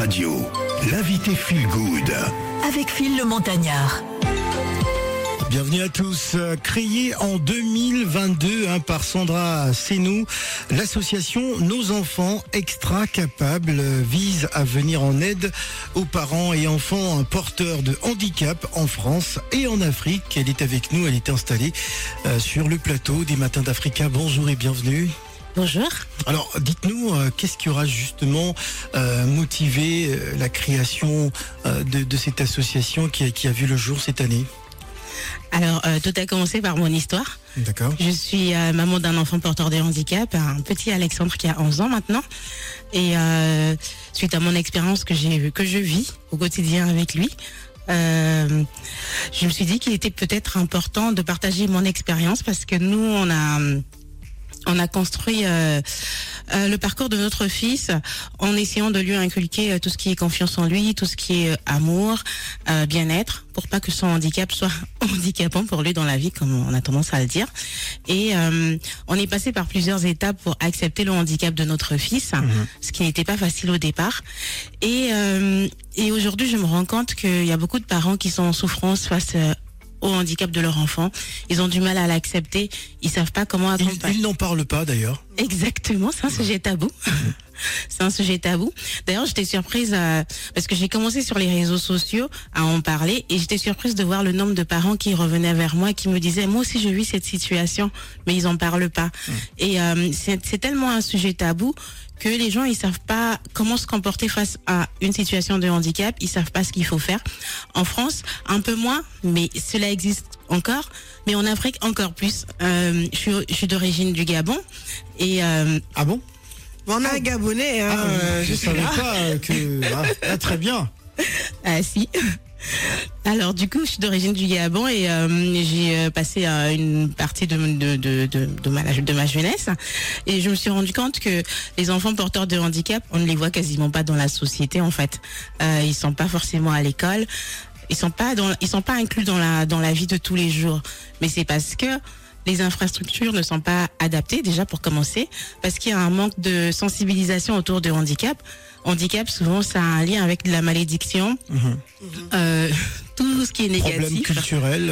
Radio, l'invité Feel Good. Avec Phil le Montagnard. Bienvenue à tous. Euh, Créée en 2022 hein, par Sandra Senou, l'association Nos enfants extra capables euh, vise à venir en aide aux parents et enfants porteurs de handicap en France et en Afrique. Elle est avec nous, elle est installée euh, sur le plateau des Matins d'Africa. Bonjour et bienvenue. Bonjour. Alors, dites-nous, euh, qu'est-ce qui aura justement euh, motivé euh, la création euh, de, de cette association qui a, qui a vu le jour cette année? Alors, euh, tout a commencé par mon histoire. D'accord. Je suis euh, maman d'un enfant porteur de handicap, un petit Alexandre qui a 11 ans maintenant. Et euh, suite à mon expérience que j'ai que je vis au quotidien avec lui, je me suis dit qu'il était peut-être important de partager mon expérience parce que nous, on a on a construit euh, euh, le parcours de notre fils en essayant de lui inculquer euh, tout ce qui est confiance en lui, tout ce qui est euh, amour, euh, bien-être, pour pas que son handicap soit handicapant pour lui dans la vie, comme on a tendance à le dire. Et euh, on est passé par plusieurs étapes pour accepter le handicap de notre fils, ce qui n'était pas facile au départ. Et, euh, et aujourd'hui, je me rends compte qu'il y a beaucoup de parents qui sont en souffrance face au handicap de leur enfant. Ils ont du mal à l'accepter. Ils savent pas comment accompagner. il n'en parle pas d'ailleurs. Exactement, c'est un sujet tabou. c'est un sujet tabou. D'ailleurs, j'étais surprise euh, parce que j'ai commencé sur les réseaux sociaux à en parler et j'étais surprise de voir le nombre de parents qui revenaient vers moi qui me disaient moi aussi je vis cette situation, mais ils en parlent pas. Et euh, c'est tellement un sujet tabou que les gens ils savent pas comment se comporter face à une situation de handicap, ils savent pas ce qu'il faut faire. En France, un peu moins, mais cela existe encore. Mais en Afrique, encore plus. Euh, je suis, je suis d'origine du Gabon et euh, Ah bon? On a un Gabonais, hein, Ah, euh, Je savais pas que... Ah, ah, très bien. Ah si. Alors du coup, je suis d'origine du Gabon et euh, j'ai euh, passé euh, une partie de, de, de, de, ma, de ma jeunesse et je me suis rendu compte que les enfants porteurs de handicap, on ne les voit quasiment pas dans la société en fait. Euh, ils sont pas forcément à l'école, ils sont pas dans, ils sont pas inclus dans la dans la vie de tous les jours. Mais c'est parce que les infrastructures ne sont pas adaptées déjà pour commencer, parce qu'il y a un manque de sensibilisation autour de handicap. Handicap, souvent, ça a un lien avec de la malédiction, euh, tout ce qui est Problème négatif. culturel.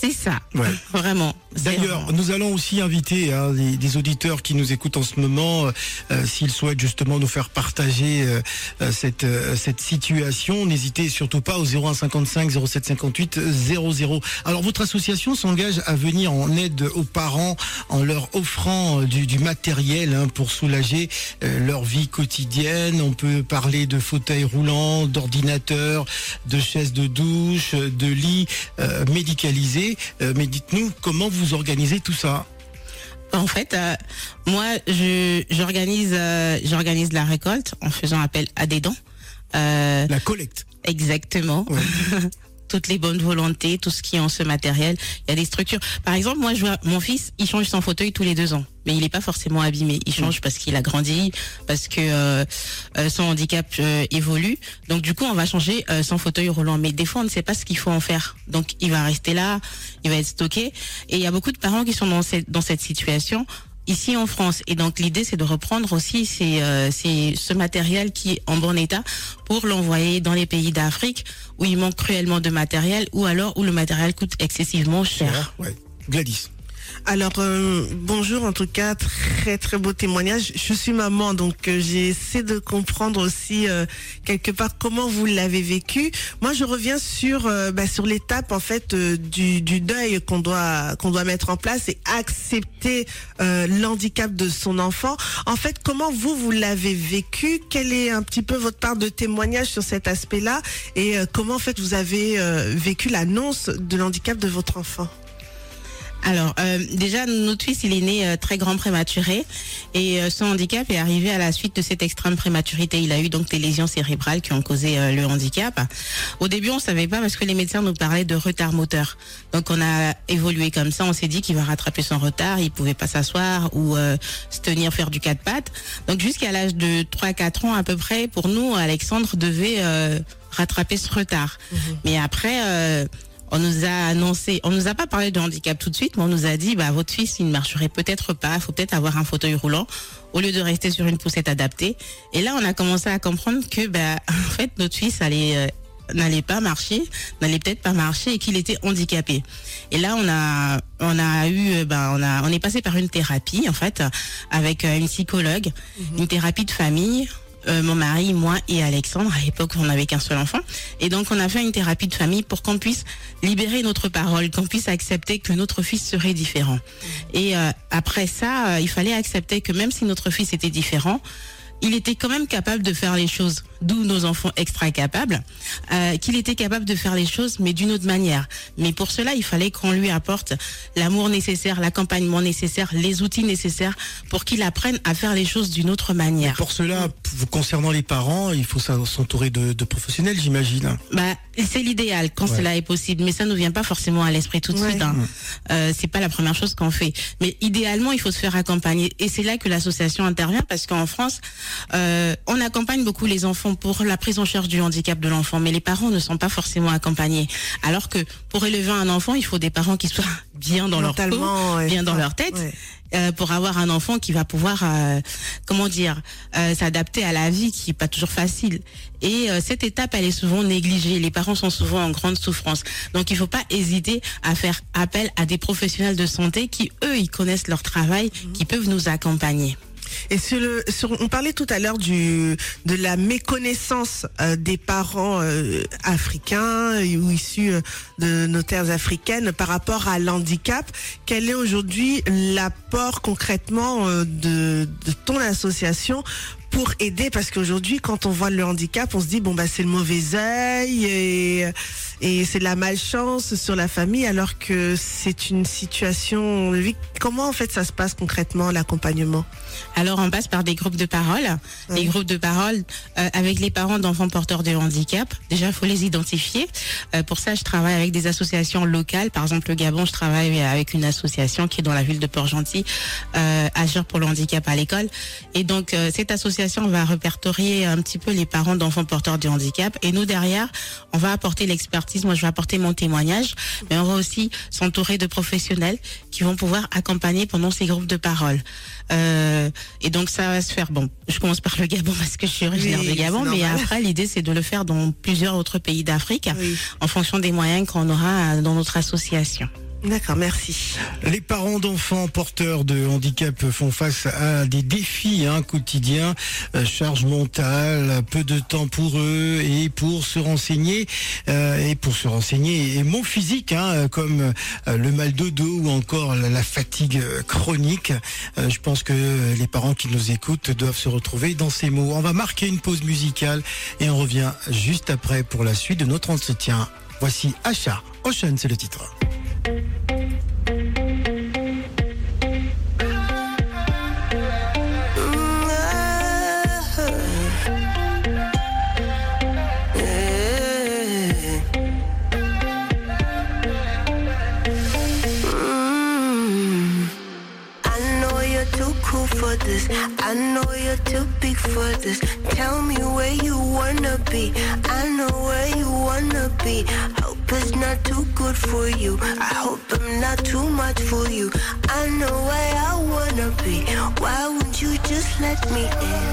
C'est ça, Ouais. vraiment. D'ailleurs, nous allons aussi inviter hein, des, des auditeurs qui nous écoutent en ce moment, euh, euh, s'ils souhaitent justement nous faire partager euh, euh, cette euh, cette situation, n'hésitez surtout pas au 0155 0758 00. Alors votre association s'engage à venir en aide aux parents en leur offrant du, du matériel hein, pour soulager euh, leur vie quotidienne. On peut parler de fauteuils roulants, d'ordinateurs, de chaises de douche, de lits euh, médicalisés. Euh, mais dites-nous comment vous organisez tout ça. En fait, euh, moi, je j'organise euh, j'organise la récolte en faisant appel à des dons. Euh, La collecte. Exactement. Ouais. Toutes les bonnes volontés, tout ce qui est en ce matériel. Il y a des structures. Par exemple, moi, je vois mon fils, il change son fauteuil tous les deux ans, mais il n'est pas forcément abîmé. Il change parce qu'il a grandi, parce que euh, euh, son handicap euh, évolue. Donc, du coup, on va changer euh, son fauteuil roulant. Mais des fois, on ne sait pas ce qu'il faut en faire. Donc, il va rester là, il va être stocké. Et il y a beaucoup de parents qui sont dans cette dans cette situation ici en France. Et donc l'idée, c'est de reprendre aussi ces, euh, ce matériel qui est en bon état pour l'envoyer dans les pays d'Afrique où il manque cruellement de matériel ou alors où le matériel coûte excessivement cher. Gladys. Alors euh, bonjour en tout cas, très très beau témoignage. Je suis maman donc euh, j'ai essayé de comprendre aussi euh, quelque part comment vous l'avez vécu. Moi je reviens sur euh, bah, sur l'étape en fait euh, du, du deuil qu'on doit qu'on doit mettre en place et accepter euh, l'handicap de son enfant. En fait comment vous vous l'avez vécu? Quel est un petit peu votre part de témoignage sur cet aspect-là? Et comment en fait vous avez vécu l'annonce de l'handicap de votre enfant? Alors euh, déjà, notre fils, il est né euh, très grand prématuré et euh, son handicap est arrivé à la suite de cette extrême prématurité. Il a eu donc des lésions cérébrales qui ont causé euh, le handicap. Au début, on savait pas parce que les médecins nous parlaient de retard moteur. Donc on a évolué comme ça. On s'est dit qu'il va rattraper son retard. Il pouvait pas s'asseoir ou euh, se tenir faire du quatre pattes. Donc jusqu'à l'âge de 3-4 ans à peu près, pour nous, Alexandre devait euh, rattraper ce retard. Mais après. On nous a annoncé, on nous a pas parlé de handicap tout de suite, mais on nous a dit, bah, votre fils, il ne marcherait peut-être pas, il faut peut-être avoir un fauteuil roulant au lieu de rester sur une poussette adaptée. Et là, on a commencé à comprendre que, bah, en fait, notre fils allait, euh, n'allait pas marcher, n'allait peut-être pas marcher et qu'il était handicapé. Et là, on a, on a eu, euh, ben, on a, on est passé par une thérapie en fait avec euh, une psychologue, une thérapie de famille. Euh, mon mari, moi et Alexandre. À l'époque, on n'avait qu'un seul enfant. Et donc, on a fait une thérapie de famille pour qu'on puisse libérer notre parole, qu'on puisse accepter que notre fils serait différent. Et euh, après ça, euh, il fallait accepter que même si notre fils était différent, il était quand même capable de faire les choses, d'où nos enfants extra capables, euh, qu'il était capable de faire les choses, mais d'une autre manière. Mais pour cela, il fallait qu'on lui apporte l'amour nécessaire, l'accompagnement nécessaire, les outils nécessaires pour qu'il apprenne à faire les choses d'une autre manière. Pour cela, concernant les parents, il faut s'en- s'entourer de, de professionnels, j'imagine. Bah, c'est l'idéal quand Ouais. cela est possible, mais ça nous vient pas forcément à l'esprit tout de Ouais. suite. Hein. Euh, c'est pas la première chose qu'on fait. Mais idéalement, il faut se faire accompagner, et c'est là que l'association intervient parce qu'en France, euh, on accompagne beaucoup les enfants pour la prise en charge du handicap de l'enfant, mais les parents ne sont pas forcément accompagnés. Alors que pour élever un enfant, il faut des parents qui soient bien dans leur peau, ouais. bien dans leur tête. Ouais. euh, pour avoir un enfant qui va pouvoir, euh, comment dire, euh, s'adapter à la vie qui est pas toujours facile. Et euh, cette étape, elle est souvent négligée. Les parents sont souvent en grande souffrance. Donc, il faut pas hésiter à faire appel à des professionnels de santé qui, eux, ils connaissent leur travail, qui peuvent nous accompagner. Et sur le, sur, on parlait tout à l'heure du de la méconnaissance euh, des parents euh, africains euh, ou issus euh, de nos terres africaines par rapport à l'handicap. Quel est aujourd'hui l'apport concrètement euh, de, de ton association pour aider parce qu'aujourd'hui quand on voit le handicap on se dit bon bah c'est le mauvais œil et et c'est de la malchance sur la famille alors que c'est une situation de vie. comment en fait ça se passe concrètement l'accompagnement? Alors, on passe par des groupes de parole, des groupes de parole euh, avec les parents d'enfants porteurs de handicap. Déjà, il faut les identifier. Euh, pour ça, je travaille avec des associations locales. Par exemple, le Gabon, je travaille avec une association qui est dans la ville de Port-Gentil, euh, Agir pour le handicap à l'école. Et donc, euh, cette association va répertorier un petit peu les parents d'enfants porteurs de handicap. Et nous, derrière, on va apporter l'expertise. Moi, je vais apporter mon témoignage, mais on va aussi s'entourer de professionnels qui vont pouvoir accompagner pendant ces groupes de parole. Euh, et donc ça va se faire. Bon, je commence par le Gabon parce que je suis originaire Oui, du Gabon, mais après l'idée c'est de le faire dans plusieurs autres pays d'Afrique, Oui. en fonction des moyens qu'on aura dans notre association. D'accord, merci. Les parents d'enfants porteurs de handicap font face à des défis hein, quotidiens, euh, charge mentale, peu de temps pour eux et pour se renseigner euh, et pour se renseigner et mots physiques hein, comme euh, le mal de dos ou encore la, fatigue chronique. Je pense que les parents qui nous écoutent doivent se retrouver dans ces mots. On va marquer une pause musicale et on revient juste après pour la suite de notre entretien. Voici Achat. Ocean, c'est le titre. Be. Hope it's not too good for you. I hope I'm not too much for you. I know where I wanna be. Why won't you just let me in?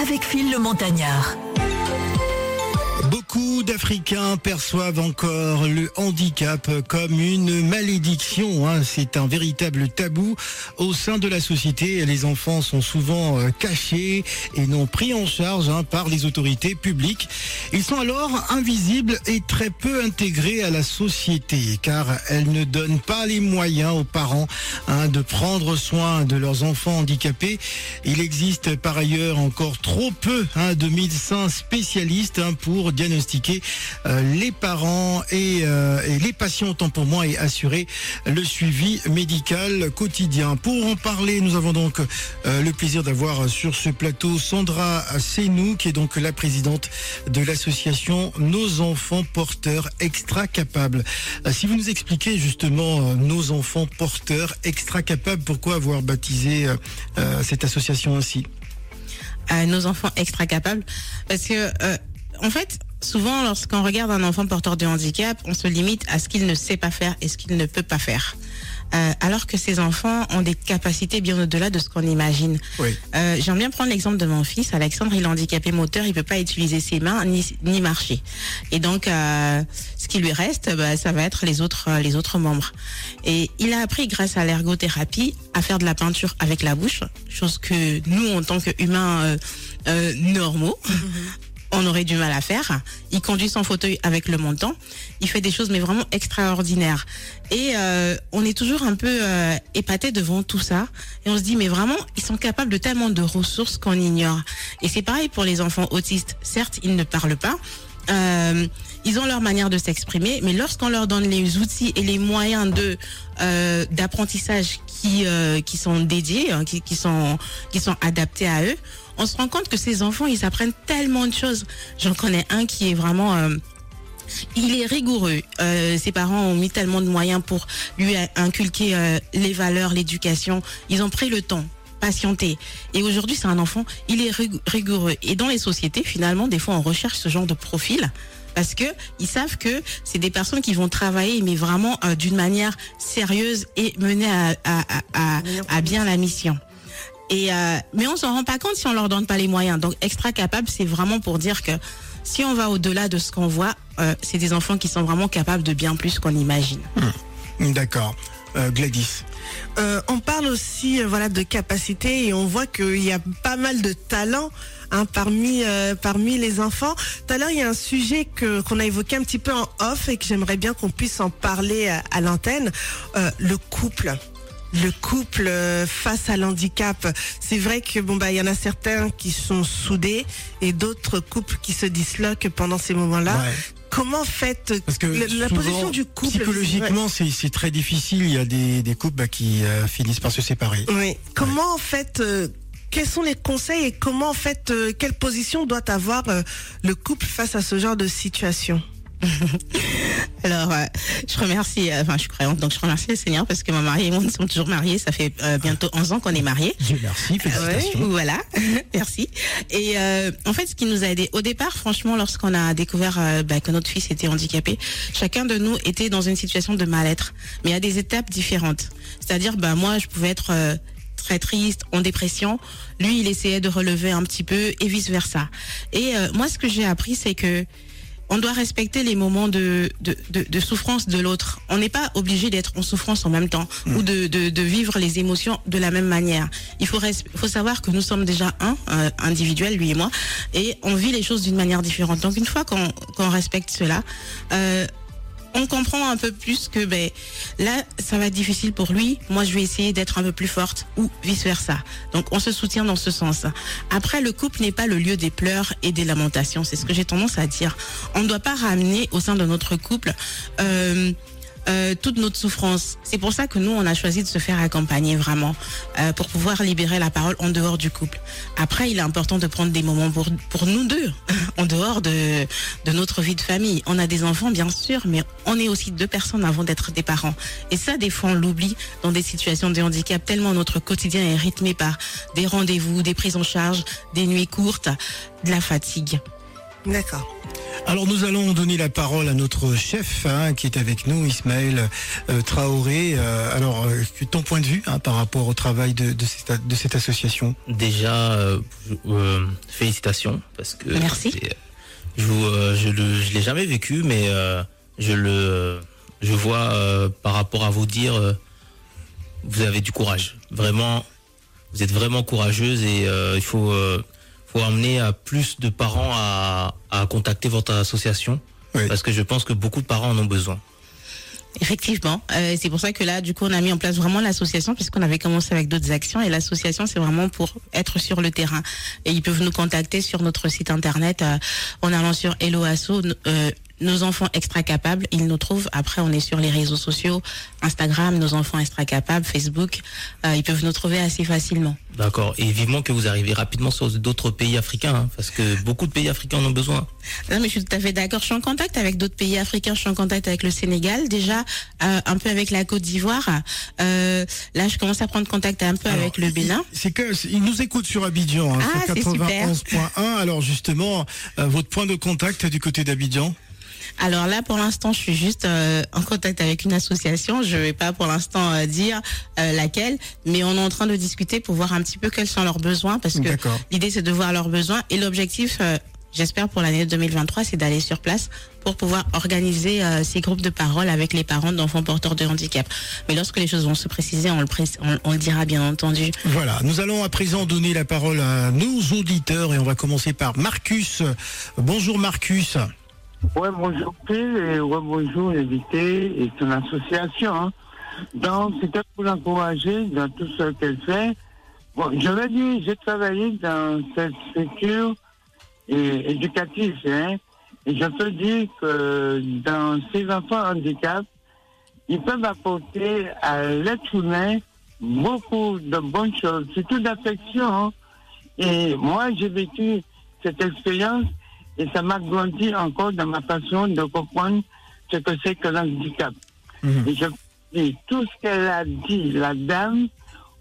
Avec Phil le Montagnard. Beaucoup d'Africains perçoivent encore le handicap comme une malédiction. hein. C'est un véritable tabou au sein de la société. Les enfants sont souvent euh, cachés et non pris en charge hein, par les autorités publiques. Ils sont alors invisibles et très peu intégrés à la société car elles ne donnent pas les moyens aux parents hein, de prendre soin de leurs enfants handicapés. Il existe par ailleurs encore trop peu de médecins spécialistes pour diagnostiquer euh, les parents et, euh, les patients autant pour moi et assurer le suivi médical quotidien. Pour en parler, nous avons donc euh, le plaisir d'avoir sur ce plateau Sandra Senou, qui est donc la présidente de l'association Nos enfants porteurs extra capables. Si vous nous expliquez justement Nos enfants porteurs extra capables, pourquoi avoir baptisé cette association ainsi? Nos enfants extra capables parce que en fait souvent lorsqu'on regarde un enfant porteur de handicap on se limite à ce qu'il ne sait pas faire et ce qu'il ne peut pas faire Euh, alors que ces enfants ont des capacités bien au-delà de ce qu'on imagine. Oui. Euh, J'aime bien prendre l'exemple de mon fils, Alexandre, il est handicapé moteur, il peut pas utiliser ses mains ni, ni marcher. Et donc, euh, ce qui lui reste, bah, ça va être les autres, euh, les autres membres. Et il a appris grâce à l'ergothérapie à faire de la peinture avec la bouche, chose que nous, en tant qu'humains euh, euh, normaux, on aurait du mal à faire. Il conduit son fauteuil avec le montant. Il fait des choses mais vraiment extraordinaires. Et euh, on est toujours un peu euh, épaté devant tout ça. Et on se dit mais vraiment ils sont capables de tellement de ressources qu'on ignore. Et c'est pareil pour les enfants autistes. Certes ils ne parlent pas. Euh, ils ont leur manière de s'exprimer, mais lorsqu'on leur donne les outils et les moyens de euh, d'apprentissage qui euh, qui sont dédiés, hein, qui, qui sont qui sont adaptés à eux, on se rend compte que ces enfants ils apprennent tellement de choses. J'en connais un qui est vraiment euh, il est rigoureux. Euh, ses parents ont mis tellement de moyens pour lui inculquer euh, les valeurs, l'éducation. Ils ont pris le temps patienter. Et aujourd'hui, c'est un enfant, il est rig- rigoureux. Et dans les sociétés, finalement, des fois, on recherche ce genre de profil parce que ils savent que c'est des personnes qui vont travailler, mais vraiment euh, d'une manière sérieuse et mener à, à, à, à, à bien la mission. Et euh, mais on s'en rend pas compte si on leur donne pas les moyens. Donc extra capable, c'est vraiment pour dire que si on va au-delà de ce qu'on voit, euh, c'est des enfants qui sont vraiment capables de bien plus qu'on imagine. D'accord. Euh, Gladys. Euh, on parle aussi euh, voilà de capacité et on voit qu'il y a pas mal de talents hein, parmi euh, parmi les enfants. Tout à l'heure, il y a un sujet que qu'on a évoqué un petit peu en off et que j'aimerais bien qu'on puisse en parler à, à l'antenne. Le couple. Le couple face à l'handicap, c'est vrai que bon bah il y en a certains qui sont soudés et d'autres couples qui se disloquent pendant ces moments-là. Ouais. Comment faites Parce que la, position du couple psychologiquement, c'est c'est très difficile. Il y a des, des couples bah, qui euh, finissent par se séparer. Oui. Comment en fait, euh, quels sont les conseils et comment en fait, euh, quelle position doit avoir euh, le couple face à ce genre de situation? Alors, euh, je remercie, euh, enfin, je suis croyante, donc je remercie le Seigneur parce que ma mariée et moi, nous sommes toujours mariés. Ça fait euh, bientôt 11 ans qu'on est mariés. Dieu merci, félicitations. Ouais, voilà, merci. Et euh, en fait, ce qui nous a aidé au départ, franchement, lorsqu'on a découvert euh, bah, que notre fils était handicapé, chacun de nous était dans une situation de mal-être, mais à des étapes différentes. C'est-à-dire, bah moi, je pouvais être euh, très triste, en dépression. Lui, il essayait de relever un petit peu et vice versa. Et euh, moi, ce que j'ai appris, c'est que on doit respecter les moments de, de, de, de souffrance de l'autre. On n'est pas obligé d'être en souffrance en même temps ou de, de, de vivre les émotions de la même manière. Il faut, faut savoir que nous sommes déjà un, euh, individuel, lui et moi, et on vit les choses d'une manière différente. Donc une fois qu'on qu'on respecte cela, euh, on comprend un peu plus que ben là ça va être difficile pour lui. Moi je vais essayer d'être un peu plus forte ou vice versa donc on se soutient dans ce sens. Après le couple n'est pas le lieu des pleurs et des lamentations. C'est ce que j'ai tendance à dire. On ne doit pas ramener au sein de notre couple euh, euh, toute notre souffrance. C'est pour ça que nous, on a choisi de se faire accompagner vraiment euh, pour pouvoir libérer la parole en dehors du couple. Après, il est important de prendre des moments pour, pour nous deux, en dehors de, de notre vie de famille. On a des enfants, bien sûr, mais on est aussi deux personnes avant d'être des parents. Et ça, des fois, on l'oublie dans des situations de handicap, tellement notre quotidien est rythmé par des rendez-vous, des prises en charge, des nuits courtes, de la fatigue. D'accord. Alors nous allons donner la parole à notre chef hein, qui est avec nous, Ismaël euh, Traoré. Euh, alors, euh, ton point de vue hein, par rapport au travail de, de cette, de cette association? Déjà, euh, euh, félicitations parce que Merci. je vous, je le, je l'ai jamais vécu, mais euh, je le, je vois euh, par rapport à vous dire, euh, vous avez du courage. Vraiment, vous êtes vraiment courageuse et euh, il faut, euh, faut amener à plus de parents à, à contacter votre association Oui. parce que je pense que beaucoup de parents en ont besoin. Effectivement, Euh, c'est pour ça que là, du coup, on a mis en place vraiment l'association puisqu'on avait commencé avec d'autres actions et l'association, c'est vraiment pour être sur le terrain. Et ils peuvent nous contacter sur notre site internet euh, en allant sur Hello Asso, euh, nos enfants extra capables. Ils nous trouvent. Après, on est sur les réseaux sociaux, Instagram, nos enfants extra capables, Facebook. Euh, ils peuvent nous trouver assez facilement. D'accord. Et vivement que vous arrivez rapidement sur d'autres pays africains, hein, parce que beaucoup de pays africains en ont besoin. Non, mais je suis tout à fait d'accord. Je suis en contact avec d'autres pays africains. Je suis en contact avec le Sénégal, déjà euh, un peu avec la Côte d'Ivoire. Euh, là, je commence à prendre contact un peu avec le Bénin. C'est que c'est- il nous écoute sur Abidjan, hein, Ah, sur c'est super. 91.1. Alors justement, euh, votre point de contact du côté d'Abidjan? Alors là, pour l'instant, je suis juste euh, en contact avec une association. Je vais pas pour l'instant euh, dire euh, laquelle, mais on est en train de discuter pour voir un petit peu quels sont leurs besoins, parce que D'accord. l'idée c'est de voir leurs besoins et l'objectif. euh, J'espère pour l'année 2023, c'est d'aller sur place pour pouvoir organiser euh, ces groupes de parole avec les parents d'enfants porteurs de handicap. Mais lorsque les choses vont se préciser, on le, pré- on, on le dira bien entendu. Voilà, nous allons à présent donner la parole à nos auditeurs et on va commencer par Marcus. Bonjour Marcus. Ouais, bonjour Phil et bonjour l'invité et son association. hein. Donc, c'était pour l'encourager dans tout ce qu'elle fait. Bon, je vais dire, j'ai travaillé dans cette structure éducative, hein, et je peux dire que dans ces enfants handicap, ils peuvent apporter à l'être humain beaucoup de bonnes choses, surtout d'affection. hein. Et moi, j'ai vécu cette expérience et ça m'a grandi encore dans ma façon de comprendre ce que c'est que l'handicap. Mhm. Et je dis tout ce qu'elle a dit, la dame,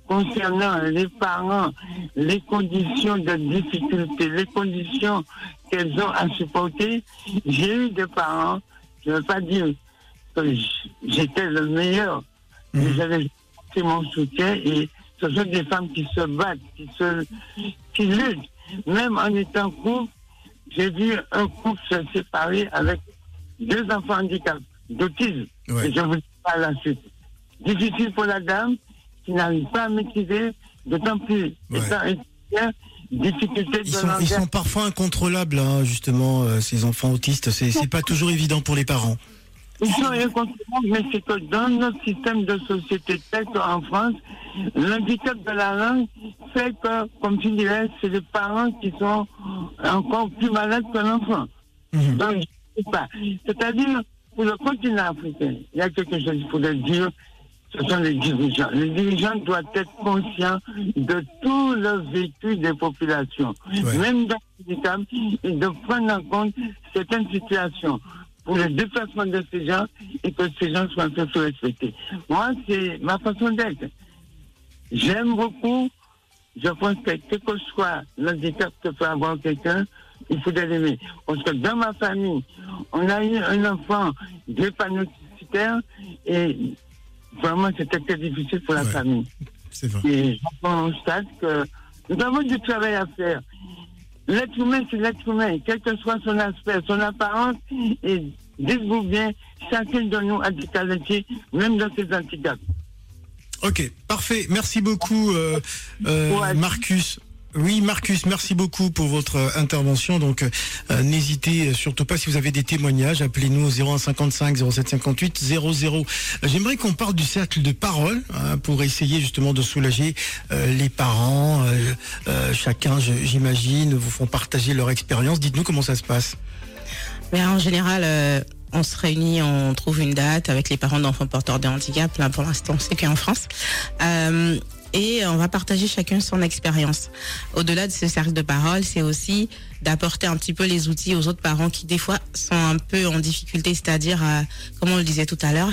concernant les parents, les conditions de difficulté, les conditions qu'elles ont à supporter, j'ai eu des parents, je ne veux pas dire que j'étais le meilleur, mais Mhm. j'avais mon soutien et ce sont des femmes qui se battent, qui se, qui luttent. Même en étant couple, j'ai vu un couple se séparer avec deux enfants handicapés, d'autisme. Ouais. Et je vous dis pas la suite. Difficile pour la dame qui n'arrive pas à maîtriser, d'autant plus Ouais. étant étudiant, difficulté de Ils sont, ils sont parfois incontrôlables, hein, justement, euh, ces enfants autistes. C'est pas toujours évident pour les parents. Ils sont incontournables, mais c'est que dans notre système de société tel qu'en France, l'handicap de la langue fait que, comme tu dirais, c'est les parents qui sont encore plus malades que l'enfant. Mhm. Donc, je sais pas. C'est-à-dire, pour le continent africain, il y a quelque chose qu'il faudrait dire, ce sont les dirigeants. Les dirigeants doivent être conscients de tout le vécu des populations, Ouais. même dans le handicap, et de prendre en compte certaines situations pour le déplacement de ces gens et que ces gens soient un peu respectés. Moi, c'est ma façon d'être. J'aime beaucoup. Je pense que quel que soit l'handicap que peut avoir quelqu'un, il faudrait l'aimer. Parce que dans ma famille, on a eu un enfant drépanocytaire et vraiment c'était très difficile pour la Ouais. famille. C'est vrai. Et je constate que nous avons du travail à faire. L'être humain, c'est l'être humain, quel que soit son aspect, son apparence, et dites-vous bien, chacun de nous a des qualités, même dans ses handicaps. Ok, parfait. Merci beaucoup, euh, euh, Ouais. Marcus. Oui, Marcus, merci beaucoup pour votre euh, intervention. Donc, euh, n'hésitez surtout pas si vous avez des témoignages, appelez-nous au 0155 0758 00. J'aimerais qu'on parle du cercle de parole hein, pour essayer justement de soulager euh, les parents. euh, euh, chacun, j'imagine, vous font partager leur expérience. Dites-nous comment ça se passe. Mais en général, euh, on se réunit, on trouve une date avec les parents d'enfants porteurs de handicap. Là, pour l'instant, c'est qu'en France. Et on va partager chacun son expérience. Au-delà de ce cercle de parole, c'est aussi d'apporter un petit peu les outils aux autres parents qui, des fois, sont un peu en difficulté. C'est-à-dire, euh, comme on le disait tout à l'heure,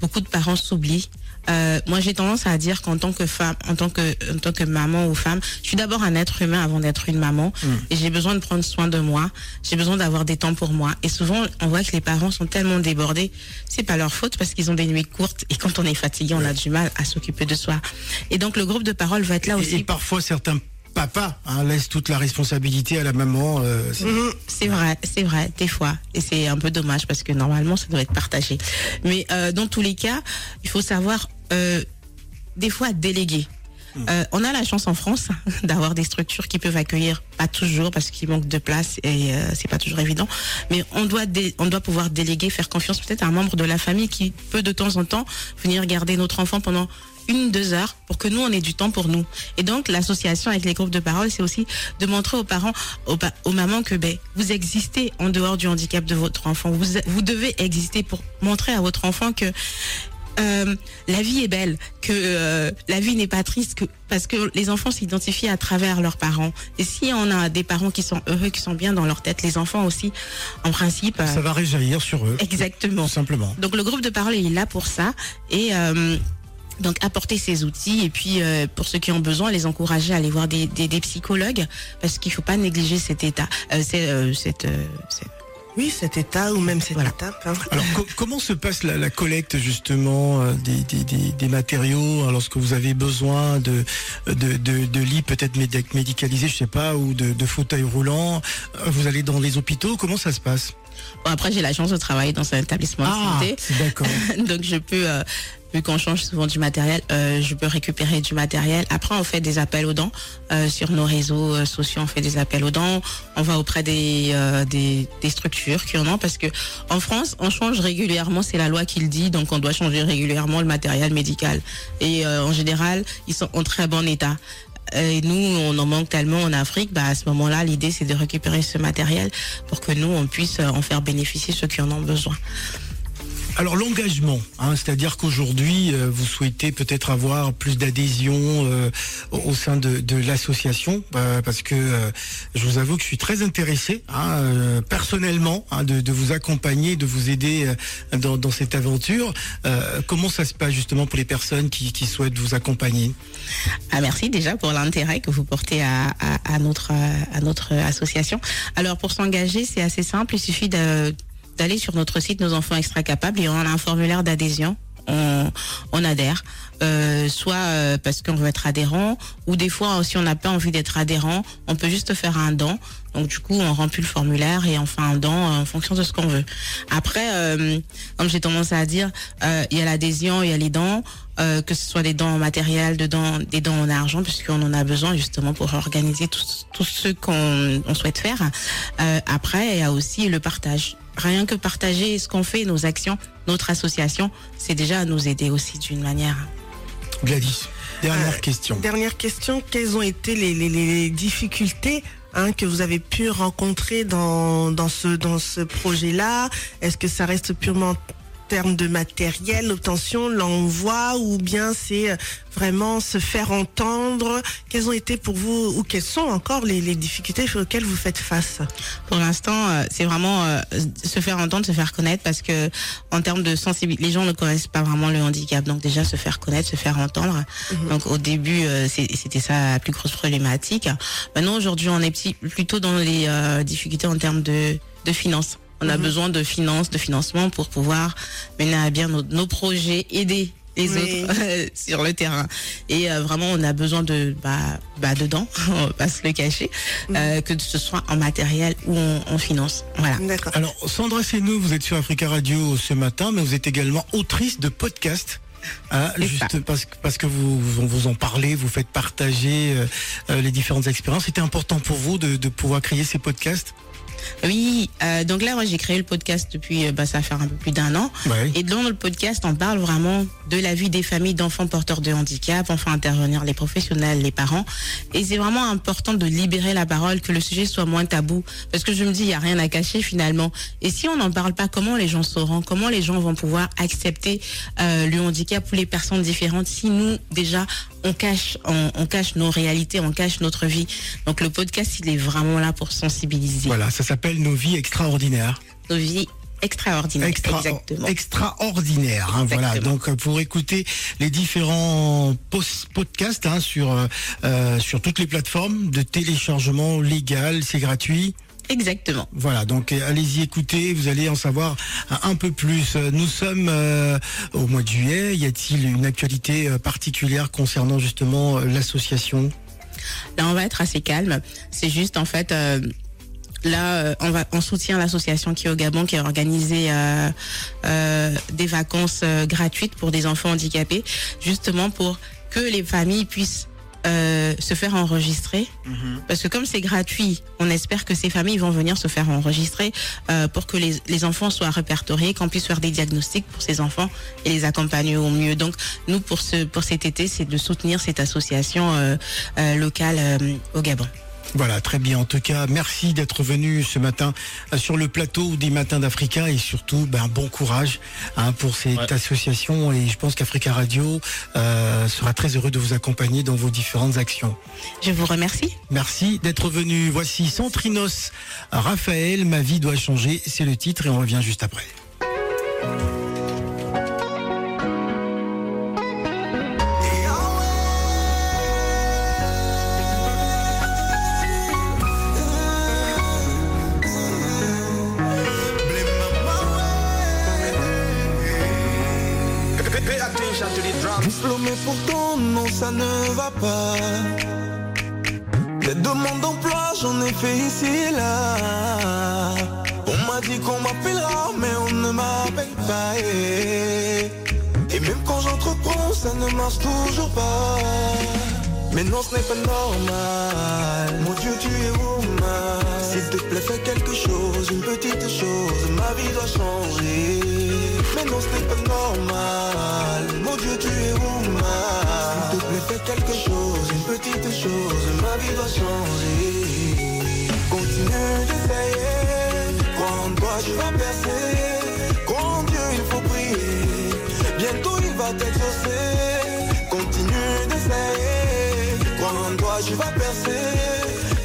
beaucoup de parents s'oublient. Euh, moi j'ai tendance à dire qu'en tant que femme, en tant que, en tant que maman ou femme, je suis d'abord un être humain avant d'être une maman. Et j'ai besoin de prendre soin de moi. J'ai besoin d'avoir des temps pour moi. Et souvent, on voit que les parents sont tellement débordés. C'est pas leur faute parce qu'ils ont des nuits courtes. Et quand on est fatigué, on a du mal à s'occuper de soi. Et donc le groupe de parole va être là Et, aussi. et parfois, certains papas hein, laissent toute la responsabilité à la maman. euh, c'est- Mhm, C'est vrai, c'est vrai, des fois. Et c'est un peu dommage parce que normalement, ça doit être partagé. Mais euh, dans tous les cas, il faut savoir euh, des fois déléguer. Euh, on a la chance en France d'avoir des structures qui peuvent accueillir, pas toujours parce qu'il manque de place et euh, c'est pas toujours évident, mais on doit dé- on doit pouvoir déléguer, faire confiance peut-être à un membre de la famille qui peut de temps en temps venir garder notre enfant pendant une deux heures pour que nous on ait du temps pour nous. Et donc l'association avec les groupes de parole, c'est aussi de montrer aux parents, aux, mamans que ben vous existez en dehors du handicap de votre enfant. Vous vous devez exister pour montrer à votre enfant que euh, la vie est belle, que euh, la vie n'est pas triste, que, parce que les enfants s'identifient à travers leurs parents. Et si on a des parents qui sont heureux, qui sont bien dans leur tête, les enfants aussi, en principe. euh, Ça va réjaillir sur eux. Exactement. Tout simplement. Donc le groupe de parole est là pour ça et donc apporter ces outils et puis euh, pour ceux qui ont besoin, les encourager à aller voir des, des, des psychologues parce qu'il faut pas négliger cet état, euh, c'est, euh, cette, euh, cette- Oui, cet état ou même cette Voilà. étape. hein. Alors, co- comment se passe la, la collecte justement euh, des, des, des, des matériaux hein, lorsque vous avez besoin de de, de, de lits peut-être médic- médicalisés, je sais pas, ou de, de fauteuils roulants Euh, Vous allez dans les hôpitaux Comment ça se passe? Bon, après j'ai la chance de travailler dans un établissement de santé. c'est d'accord. donc je peux euh, vu qu'on change souvent du matériel, euh, je peux récupérer du matériel. Après, on fait des appels aux dents euh, sur nos réseaux euh, sociaux. On fait des appels aux dents. On va auprès des euh, des, des structures qui en ont parce que en France, on change régulièrement. C'est la loi qui le dit, donc on doit changer régulièrement le matériel médical. Et euh, en général, ils sont en très bon état. Et nous, on en manque tellement en Afrique. Bah, à ce moment-là, l'idée, c'est de récupérer ce matériel pour que nous, on puisse euh, en faire bénéficier ceux qui en ont besoin. Alors l'engagement, hein, c'est-à-dire qu'aujourd'hui euh, vous souhaitez peut-être avoir plus d'adhésion euh, au, sein de, de l'association, euh, parce que euh, je vous avoue que je suis très intéressé hein, euh, personnellement hein, de, de vous accompagner, de vous aider euh, dans, dans cette aventure. Comment ça se passe justement pour les personnes qui, qui souhaitent vous accompagner? Ah, merci déjà pour l'intérêt que vous portez à, à, à notre, à notre association. Alors pour s'engager, c'est assez simple. Il suffit de- d'aller sur notre site Nos Enfants Extra Capables et on a un formulaire d'adhésion. On, on adhère, euh, soit euh, parce qu'on veut être adhérent, ou des fois si on n'a pas envie d'être adhérent, on peut juste faire un don. Donc du coup, on remplit le formulaire et on fait un don en fonction de ce qu'on veut. Après, euh, comme j'ai tendance à dire, euh, il y a l'adhésion, il y a les dons, euh, que ce soit des dons en matériel, de dons, des dons en argent, puisqu'on en a besoin justement pour organiser tout, tout ce qu'on on souhaite faire. Euh, après, il y a aussi le partage. Rien que partager ce qu'on fait, nos actions, notre association, c'est déjà nous aider aussi d'une manière. Gladys, dernière Euh, question. Dernière question, quelles ont été les, les- les difficultés hein, que vous avez pu rencontrer dans, dans ce, dans ce projet-là? Est-ce que ça reste purement en termes de matériel, l'obtention, l'envoi, ou bien c'est euh, vraiment se faire entendre Quelles ont été pour vous, ou quelles sont encore les, les difficultés auxquelles vous faites face? Pour l'instant, euh, c'est vraiment euh, se faire entendre, se faire connaître, parce que en termes de sensibilité, les gens ne connaissent pas vraiment le handicap. Donc déjà se faire connaître, se faire entendre. Donc au début, euh, c'était ça la plus grosse problématique. Maintenant, aujourd'hui, on est plutôt dans les euh, difficultés en termes de, de finances. On a besoin de finances, de financement pour pouvoir mener à bien nos, nos projets, aider les Oui. autres euh, sur le terrain. Et euh, vraiment, on a besoin de bah, bah dedans, on va pas se le cacher, euh, que ce soit en matériel ou en, en finance. Voilà. D'accord. Alors Sandra Senou, vous êtes sur Africa Radio ce matin, mais vous êtes également autrice de podcast. Hein, juste ça. parce, que- parce que vous, vous, vous en parlez, vous faites partager euh, euh, les différentes expériences. C'était important pour vous de, de pouvoir créer ces podcasts? Oui, euh, donc là, moi, j'ai créé le podcast depuis, euh, bah, ça va faire un peu plus d'un an. Ouais. Et dans le podcast, on parle vraiment de la vie des familles d'enfants porteurs de handicap. On fait intervenir les professionnels, les parents. Et c'est vraiment important de libérer la parole, que le sujet soit moins tabou. Parce que je me dis, il n'y a rien à cacher finalement. Et si on n'en parle pas, comment les gens sauront? Comment les gens vont pouvoir accepter euh, le handicap ou les personnes différentes si nous, déjà, on cache, on, on cache nos réalités, on cache notre vie. Donc le podcast, il est vraiment là pour sensibiliser Voilà, ça s'appelle Nos vies extraordinaires. nos vies Extraordinaire. Extra- Exactement. extraordinaire. hein, voilà. Exactement. Donc euh, pour écouter les différents podcasts hein, sur euh, euh, sur toutes les plateformes de téléchargement légal, c'est gratuit. Exactement. Voilà, donc euh, allez-y écouter, vous allez en savoir un, un peu plus. Euh, Nous sommes euh, au mois de juillet. Y a-t-il une actualité euh, particulière concernant justement euh, l'association? Là, on va être assez calme. C'est juste, en fait, euh, là, euh, on, va, on soutient l'association qui est au Gabon, qui a organisé euh, euh, des vacances euh, gratuites pour des enfants handicapés, justement pour que les familles puissent euh, se faire enregistrer. Parce que comme c'est gratuit, on espère que ces familles vont venir se faire enregistrer euh, pour que les, les enfants soient répertoriés, qu'on puisse faire des diagnostics pour ces enfants et les accompagner au mieux. Donc nous, pour, ce, pour cet été, c'est de soutenir cette association euh, euh, locale euh, au Gabon. Voilà, très bien. En tout cas, merci d'être venu ce matin euh, sur le plateau des Matins d'Africa et surtout, ben, bon courage hein, pour cette Ouais. association. Et je pense qu'Africa Radio euh, sera très heureux de vous accompagner dans vos différentes actions. Je vous remercie. Merci d'être venu. Voici Centrinos Raphaël, Ma vie doit changer. C'est le titre et on revient juste après. Diplômé pourtant, non, ça ne va pas. Les demandes d'emploi, j'en ai fait ici et là. On m'a dit qu'on m'appellera, mais on ne m'appelle pas. Et même quand j'entreprends, ça ne marche toujours pas. Mais non, ce n'est pas normal. Mon Dieu, tu es woman. S'il te plaît, fais quelque chose, une petite chose. Ma vie doit changer. Mais non, ce n'est pas normal. Mon Dieu, tu es woman. S'il te plaît, fais quelque chose, une petite chose. Ma vie doit changer. Continue d'essayer. Crois en toi, tu vas percer. En Dieu, il faut prier. Bientôt, il va t'exaucer. Continue d'essayer. Tu vas percer.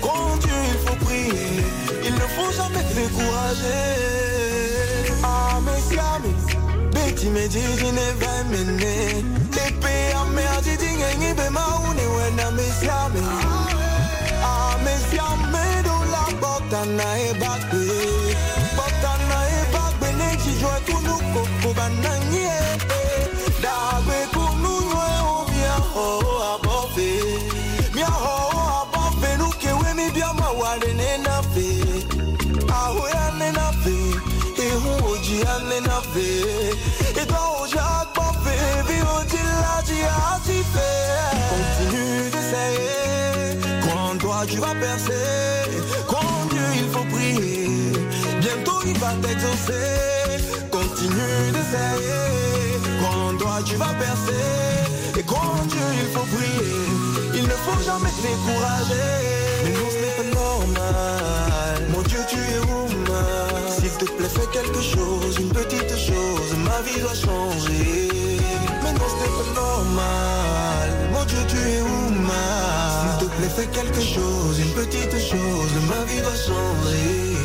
En Dieu, il faut prier. Il ne faut jamais te décourager. Ah, mais Betty me dit, je ne vais mener. L'épée à merde, dit, dit, n'y be ma ou ne wena, mais si, ah, mais do la botana e bakbe. Botana e bakbe, ne qui joue tout nous, coco, Et toi oji akpa fe, vi oji laji ati fe. Continue d'essayer, en toi tu vas percer. En Dieu il faut prier, bientôt il va t'exaucer. Continue d'essayer, en toi tu vas percer. Et en Dieu il faut prier, il ne faut jamais te décourager. Mais non ce normal, Plaît fais quelque chose, une petite chose, ma vie doit changer. Mais non ce n'est pas normal, mon Dieu tu es woman. S'il te plaît fais quelque chose, une petite chose, ma vie doit changer.